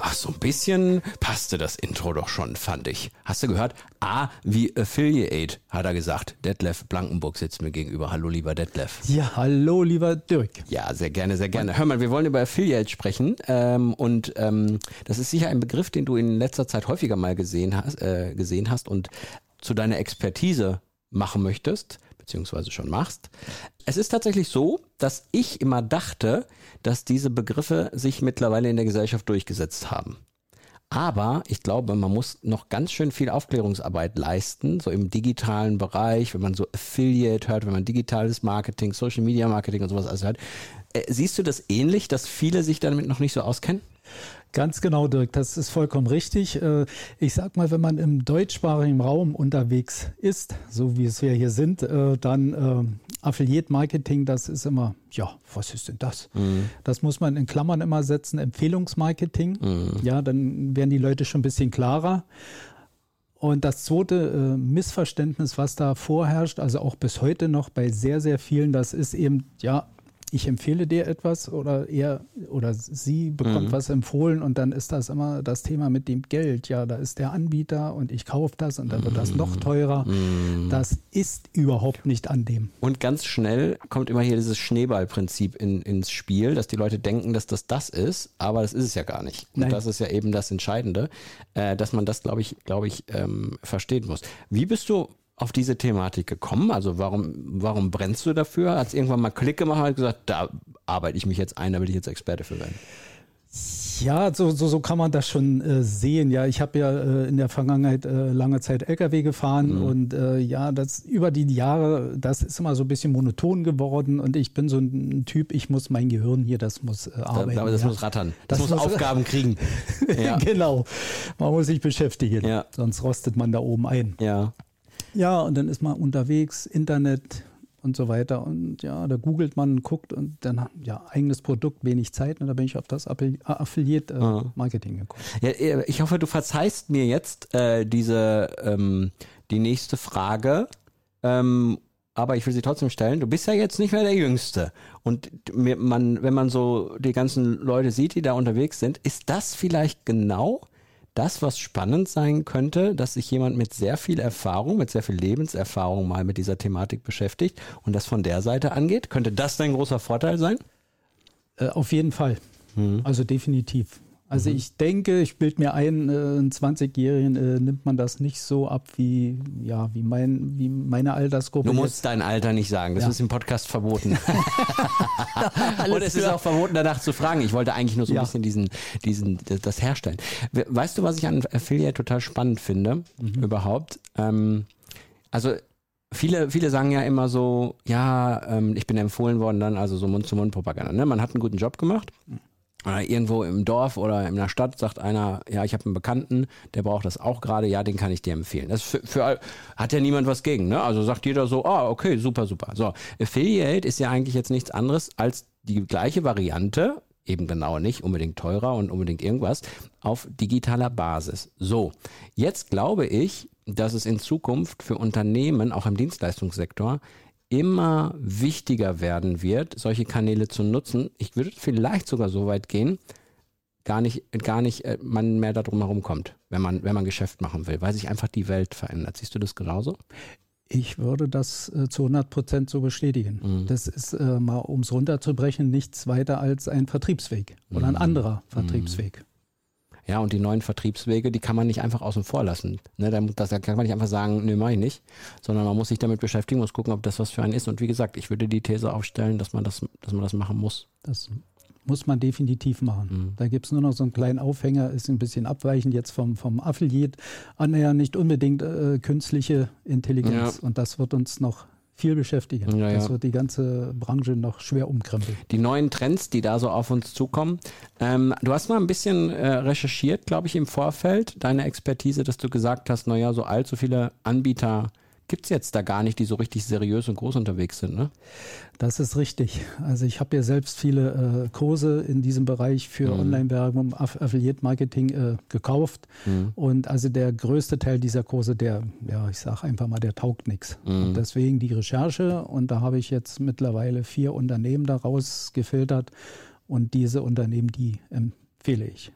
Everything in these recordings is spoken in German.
Ach, so ein bisschen passte das Intro doch schon, fand ich. Hast du gehört? A wie Affiliate, hat er gesagt. Detlef Blankenburg sitzt mir gegenüber. Hallo, lieber Detlef. Ja, hallo, lieber Dirk. Ja, sehr gerne, sehr gerne. Hör mal, wir wollen über Affiliate sprechen. Ähm, und ähm, das ist sicher ein Begriff, den du in letzter Zeit häufiger mal gesehen hast, äh, gesehen hast und zu deiner Expertise machen möchtest beziehungsweise schon machst. Es ist tatsächlich so, dass ich immer dachte, dass diese Begriffe sich mittlerweile in der Gesellschaft durchgesetzt haben. Aber ich glaube, man muss noch ganz schön viel Aufklärungsarbeit leisten, so im digitalen Bereich, wenn man so Affiliate hört, wenn man digitales Marketing, Social Media Marketing und sowas alles hört. Äh, siehst du das ähnlich, dass viele sich damit noch nicht so auskennen? Ganz genau, Dirk, das ist vollkommen richtig. Äh, ich sag mal, wenn man im deutschsprachigen Raum unterwegs ist, so wie es wir hier sind, äh, dann äh, Affiliate Marketing, das ist immer, ja, was ist denn das? Mhm. Das muss man in Klammern immer setzen, Empfehlungsmarketing. Mhm. Ja, dann werden die Leute schon ein bisschen klarer. Und das zweite Missverständnis, was da vorherrscht, also auch bis heute noch bei sehr, sehr vielen, das ist eben, ja, ich empfehle dir etwas oder er oder sie bekommt mhm. was empfohlen und dann ist das immer das Thema mit dem Geld. Ja, da ist der Anbieter und ich kaufe das und dann wird das noch teurer. Mhm. Das ist überhaupt nicht an dem. Und ganz schnell kommt immer hier dieses Schneeballprinzip in, ins Spiel, dass die Leute denken, dass das das ist, aber das ist es ja gar nicht. Und Nein. das ist ja eben das Entscheidende, äh, dass man das, glaube ich, glaube ich, ähm, verstehen muss. Wie bist du auf diese Thematik gekommen? Also warum, warum brennst du dafür? Hat es irgendwann mal Klick gemacht und gesagt, da arbeite ich mich jetzt ein, da will ich jetzt Experte für werden? Ja, so, so, so kann man das schon äh, sehen. Ja, ich habe ja äh, in der Vergangenheit äh, lange Zeit LKW gefahren mhm. und äh, ja, das über die Jahre, das ist immer so ein bisschen monoton geworden und ich bin so ein Typ, ich muss mein Gehirn hier, das muss äh, arbeiten. Da, das ja. muss rattern. Das, das muss, muss Aufgaben kriegen. ja. Genau. Man muss sich beschäftigen. Ja. Sonst rostet man da oben ein. Ja. Ja, und dann ist man unterwegs, Internet und so weiter. Und ja, da googelt man, guckt und dann, ja, eigenes Produkt, wenig Zeit. Und da bin ich auf das Affiliate-Marketing äh, gekommen. Ja, äh, ich hoffe, du verzeihst mir jetzt äh, diese, ähm, die nächste Frage. Ähm, aber ich will sie trotzdem stellen. Du bist ja jetzt nicht mehr der Jüngste. Und man, wenn man so die ganzen Leute sieht, die da unterwegs sind, ist das vielleicht genau das, was spannend sein könnte, dass sich jemand mit sehr viel Erfahrung, mit sehr viel Lebenserfahrung mal mit dieser Thematik beschäftigt und das von der Seite angeht? Könnte das dein großer Vorteil sein? Äh, auf jeden Fall. Mhm. Also definitiv. Also mhm. ich denke, ich bilde mir ein, äh, einen 20-Jährigen äh, nimmt man das nicht so ab wie, ja, wie, mein, wie meine Altersgruppe. Du musst jetzt. dein Alter nicht sagen, das ja. ist im Podcast verboten. Und es ist auch verboten, danach zu fragen. Ich wollte eigentlich nur so ein ja. bisschen diesen, diesen, das herstellen. Weißt du, was ich an Affiliate total spannend finde, mhm. überhaupt? Ähm, also Viele, viele sagen ja immer so, ja, ähm, ich bin empfohlen worden dann, also so Mund-zu-Mund-Propaganda. Ne? Man hat einen guten Job gemacht, mhm irgendwo im Dorf oder in der Stadt sagt einer, ja, ich habe einen Bekannten, der braucht das auch gerade, ja, den kann ich dir empfehlen. Das für, für, hat ja niemand was gegen, ne? Also sagt jeder so, ah, okay, super, super. So, Affiliate ist ja eigentlich jetzt nichts anderes als die gleiche Variante, eben genau nicht unbedingt teurer und unbedingt irgendwas, auf digitaler Basis. So, jetzt glaube ich, dass es in Zukunft für Unternehmen, auch im Dienstleistungssektor, immer wichtiger werden wird, solche Kanäle zu nutzen. Ich würde vielleicht sogar so weit gehen, gar nicht, gar nicht äh, man mehr darum herum kommt, wenn man, wenn man Geschäft machen will, weil sich einfach die Welt verändert. Siehst du das genauso? Ich würde das äh, zu 100 Prozent so bestätigen. Mhm. Das ist äh, mal, um es runterzubrechen, nichts weiter als ein Vertriebsweg oder ein mhm. anderer Vertriebsweg. Ja, und die neuen Vertriebswege, die kann man nicht einfach außen vor lassen. Ne, da, da kann man nicht einfach sagen, nö, mach ich nicht, sondern man muss sich damit beschäftigen, muss gucken, ob das was für einen ist. Und wie gesagt, ich würde die These aufstellen, dass man das, dass man das machen muss. Das muss man definitiv machen. Mhm. Da gibt es nur noch so einen kleinen Aufhänger, ist ein bisschen abweichend jetzt vom, vom Affiliate, annähernd nicht unbedingt äh, künstliche Intelligenz. Ja. Und das wird uns noch viel beschäftigen. Ja, das wird die ganze Branche noch schwer umkrempeln. Die neuen Trends, die da so auf uns zukommen. Ähm, du hast mal ein bisschen äh, recherchiert, glaube ich, im Vorfeld, deine Expertise, dass du gesagt hast, naja, so allzu viele Anbieter gibt es jetzt da gar nicht, die so richtig seriös und groß unterwegs sind, ne? Das ist richtig. Also ich habe ja selbst viele äh, Kurse in diesem Bereich für mhm. Online-Werbung, Aff Affiliate-Marketing äh, gekauft. Mhm. Und also der größte Teil dieser Kurse, der, ja, ich sage einfach mal, der taugt nichts. Mhm. deswegen die Recherche. Und da habe ich jetzt mittlerweile vier Unternehmen daraus gefiltert. Und diese Unternehmen, die empfehle ich.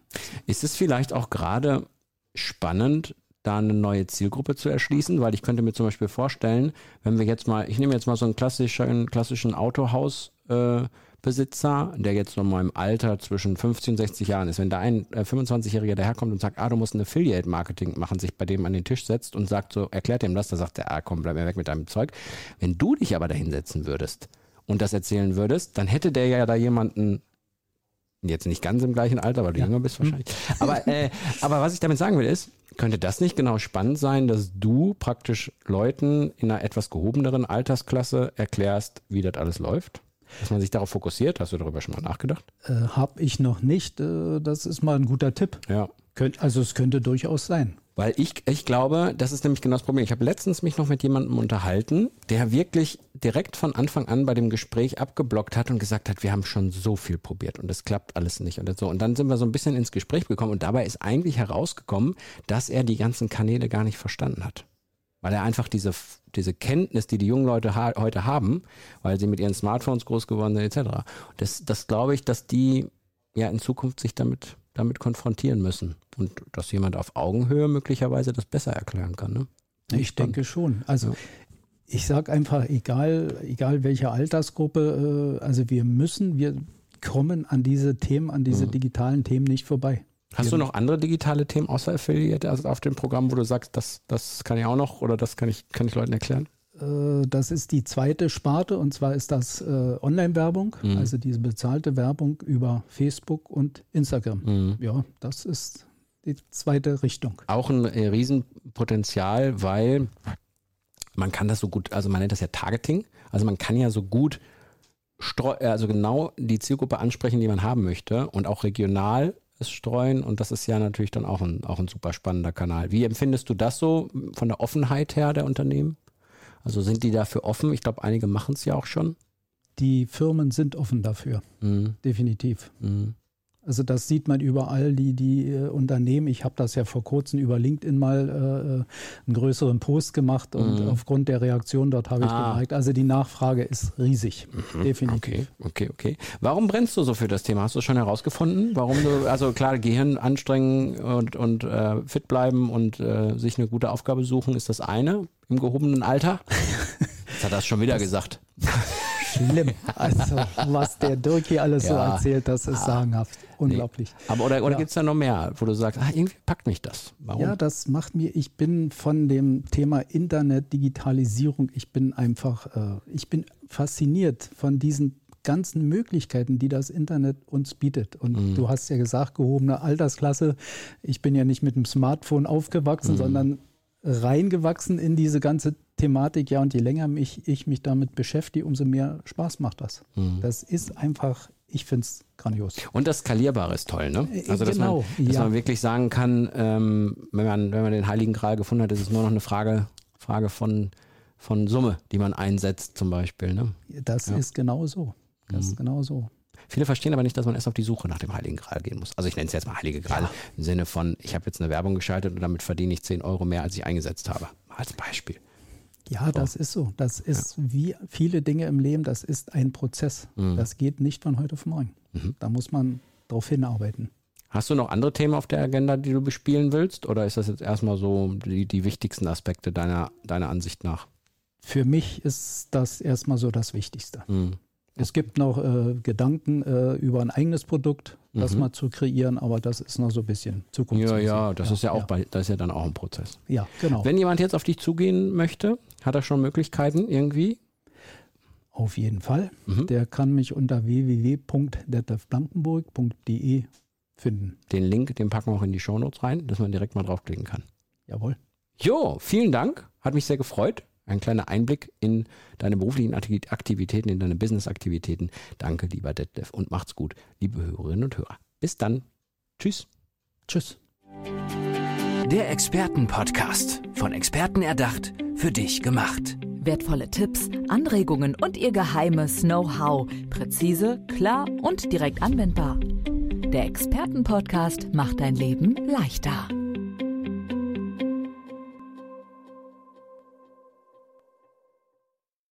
Ist es vielleicht auch gerade spannend, da eine neue Zielgruppe zu erschließen, weil ich könnte mir zum Beispiel vorstellen, wenn wir jetzt mal, ich nehme jetzt mal so einen klassischen, klassischen Autohausbesitzer, äh, der jetzt noch mal im Alter zwischen 50 und 60 Jahren ist, wenn da ein äh, 25-Jähriger daherkommt und sagt, ah, du musst ein Affiliate-Marketing machen, sich bei dem an den Tisch setzt und sagt so, erklärt ihm das, da sagt er, ah, komm, bleib mir weg mit deinem Zeug. Wenn du dich aber da hinsetzen würdest und das erzählen würdest, dann hätte der ja da jemanden Jetzt nicht ganz im gleichen Alter, weil du ja. jünger bist wahrscheinlich. Aber, äh, aber was ich damit sagen will ist, könnte das nicht genau spannend sein, dass du praktisch Leuten in einer etwas gehobeneren Altersklasse erklärst, wie das alles läuft? Dass man sich darauf fokussiert? Hast du darüber schon mal nachgedacht? Äh, Habe ich noch nicht. Äh, das ist mal ein guter Tipp. Ja. Könnt, also es könnte durchaus sein. Weil ich, ich glaube, das ist nämlich genau das Problem. Ich habe letztens mich noch mit jemandem unterhalten, der wirklich direkt von Anfang an bei dem Gespräch abgeblockt hat und gesagt hat, wir haben schon so viel probiert und es klappt alles nicht und so. Und dann sind wir so ein bisschen ins Gespräch gekommen und dabei ist eigentlich herausgekommen, dass er die ganzen Kanäle gar nicht verstanden hat. Weil er einfach diese, diese Kenntnis, die die jungen Leute ha heute haben, weil sie mit ihren Smartphones groß geworden sind, etc. Das, das glaube ich, dass die ja in Zukunft sich damit damit konfrontieren müssen. Und dass jemand auf Augenhöhe möglicherweise das besser erklären kann. Ne? Ich spannend. denke schon. Also ja. ich sage einfach, egal, egal welche Altersgruppe, äh, also wir müssen, wir kommen an diese Themen, an diese mhm. digitalen Themen nicht vorbei. Hast du noch andere digitale Themen außer Affiliate also auf dem Programm, wo du sagst, das, das kann ich auch noch oder das kann ich, kann ich Leuten erklären? Äh, das ist die zweite Sparte und zwar ist das äh, Online-Werbung, mhm. also diese bezahlte Werbung über Facebook und Instagram. Mhm. Ja, das ist die zweite Richtung. Auch ein äh, Riesenpotenzial, weil man kann das so gut, also man nennt das ja Targeting, also man kann ja so gut also genau die Zielgruppe ansprechen, die man haben möchte und auch regional es streuen und das ist ja natürlich dann auch ein, auch ein super spannender Kanal. Wie empfindest du das so von der Offenheit her der Unternehmen? Also sind die dafür offen? Ich glaube, einige machen es ja auch schon. Die Firmen sind offen dafür, mhm. definitiv. Mhm. Also das sieht man überall, die, die äh, Unternehmen. Ich habe das ja vor kurzem über LinkedIn mal äh, äh einen größeren Post gemacht und mhm. aufgrund der Reaktion dort habe ich ah. gemerkt, also die Nachfrage ist riesig, mhm. definitiv. Okay, okay, okay. Warum brennst du so für das Thema? Hast du schon herausgefunden? Warum du, also klar, Gehirn anstrengen und, und äh, fit bleiben und äh, sich eine gute Aufgabe suchen ist das eine im gehobenen Alter. Jetzt hat er es schon wieder das gesagt schlimm. Also, was der Dirk hier alles ja. so erzählt, das ist sagenhaft. Unglaublich. Nee. Aber oder, oder ja. gibt es da noch mehr, wo du sagst, ah, irgendwie packt mich das? Warum? Ja, das macht mir, ich bin von dem Thema Internet, Digitalisierung, ich bin einfach, äh, ich bin fasziniert von diesen ganzen Möglichkeiten, die das Internet uns bietet. Und mhm. du hast ja gesagt, gehobene Altersklasse. Ich bin ja nicht mit dem Smartphone aufgewachsen, mhm. sondern reingewachsen in diese ganze Thematik, ja, und je länger mich, ich mich damit beschäftige, umso mehr Spaß macht das. Mhm. Das ist einfach, ich finde es grandios. Und das Skalierbare ist toll, ne? Äh, also, dass, genau, man, dass ja. man wirklich sagen kann, ähm, wenn, man, wenn man den Heiligen Gral gefunden hat, ist es nur noch eine Frage, Frage von, von Summe, die man einsetzt, zum Beispiel. Ne? Das ja. ist genau so. Das mhm. ist genau so. Viele verstehen aber nicht, dass man erst auf die Suche nach dem Heiligen Gral gehen muss. Also ich nenne es jetzt mal Heilige Gral ja. im Sinne von, ich habe jetzt eine Werbung geschaltet und damit verdiene ich 10 Euro mehr, als ich eingesetzt habe. Als Beispiel. Ja, so. das ist so. Das ist ja. wie viele Dinge im Leben, das ist ein Prozess. Mhm. Das geht nicht von heute auf morgen. Mhm. Da muss man darauf hinarbeiten. Hast du noch andere Themen auf der Agenda, die du bespielen willst? Oder ist das jetzt erstmal so die, die wichtigsten Aspekte deiner, deiner Ansicht nach? Für mich ist das erstmal so das Wichtigste. Mhm. Es gibt noch äh, Gedanken äh, über ein eigenes Produkt, das mhm. mal zu kreieren, aber das ist noch so ein bisschen Zukunft. Ja, ja, das ja, ist ja auch ja. Bei, das ist ja dann auch ein Prozess. Ja, genau. Wenn jemand jetzt auf dich zugehen möchte, hat er schon Möglichkeiten irgendwie? Auf jeden Fall. Mhm. Der kann mich unter www.detlefblankenburg.de finden. Den Link, den packen wir auch in die Shownotes rein, dass man direkt mal draufklicken kann. Jawohl. Jo, vielen Dank. Hat mich sehr gefreut. Ein kleiner Einblick in deine beruflichen Aktivitäten, in deine Business-Aktivitäten. Danke, lieber Detlef, und macht's gut, liebe Hörerinnen und Hörer. Bis dann. Tschüss. Tschüss. Der Expertenpodcast. Von Experten erdacht, für dich gemacht. Wertvolle Tipps, Anregungen und ihr geheimes Know-how. Präzise, klar und direkt anwendbar. Der Expertenpodcast macht dein Leben leichter.